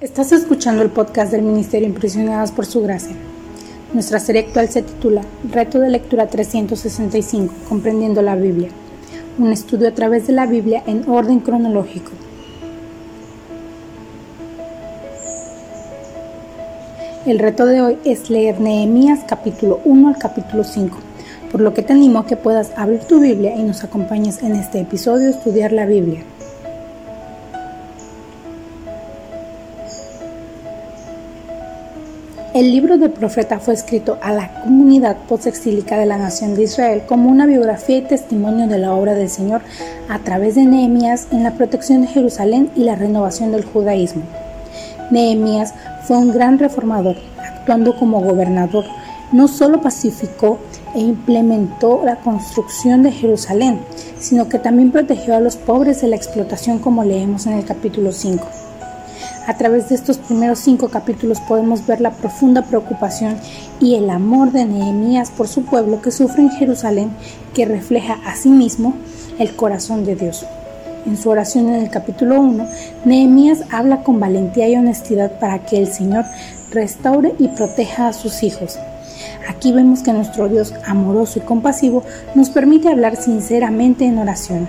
Estás escuchando el podcast del Ministerio Impresionadas por Su Gracia. Nuestra serie actual se titula Reto de Lectura 365, Comprendiendo la Biblia. Un estudio a través de la Biblia en orden cronológico. El reto de hoy es leer Nehemías capítulo 1 al capítulo 5, por lo que te animo a que puedas abrir tu Biblia y nos acompañes en este episodio estudiar la Biblia. El libro del profeta fue escrito a la comunidad postexílica de la nación de Israel como una biografía y testimonio de la obra del Señor a través de Nehemías en la protección de Jerusalén y la renovación del judaísmo. Nehemías fue un gran reformador, actuando como gobernador. No solo pacificó e implementó la construcción de Jerusalén, sino que también protegió a los pobres de la explotación como leemos en el capítulo 5. A través de estos primeros cinco capítulos podemos ver la profunda preocupación y el amor de Nehemías por su pueblo que sufre en Jerusalén, que refleja asimismo el corazón de Dios. En su oración en el capítulo 1, Nehemías habla con valentía y honestidad para que el Señor restaure y proteja a sus hijos. Aquí vemos que nuestro Dios amoroso y compasivo nos permite hablar sinceramente en oración.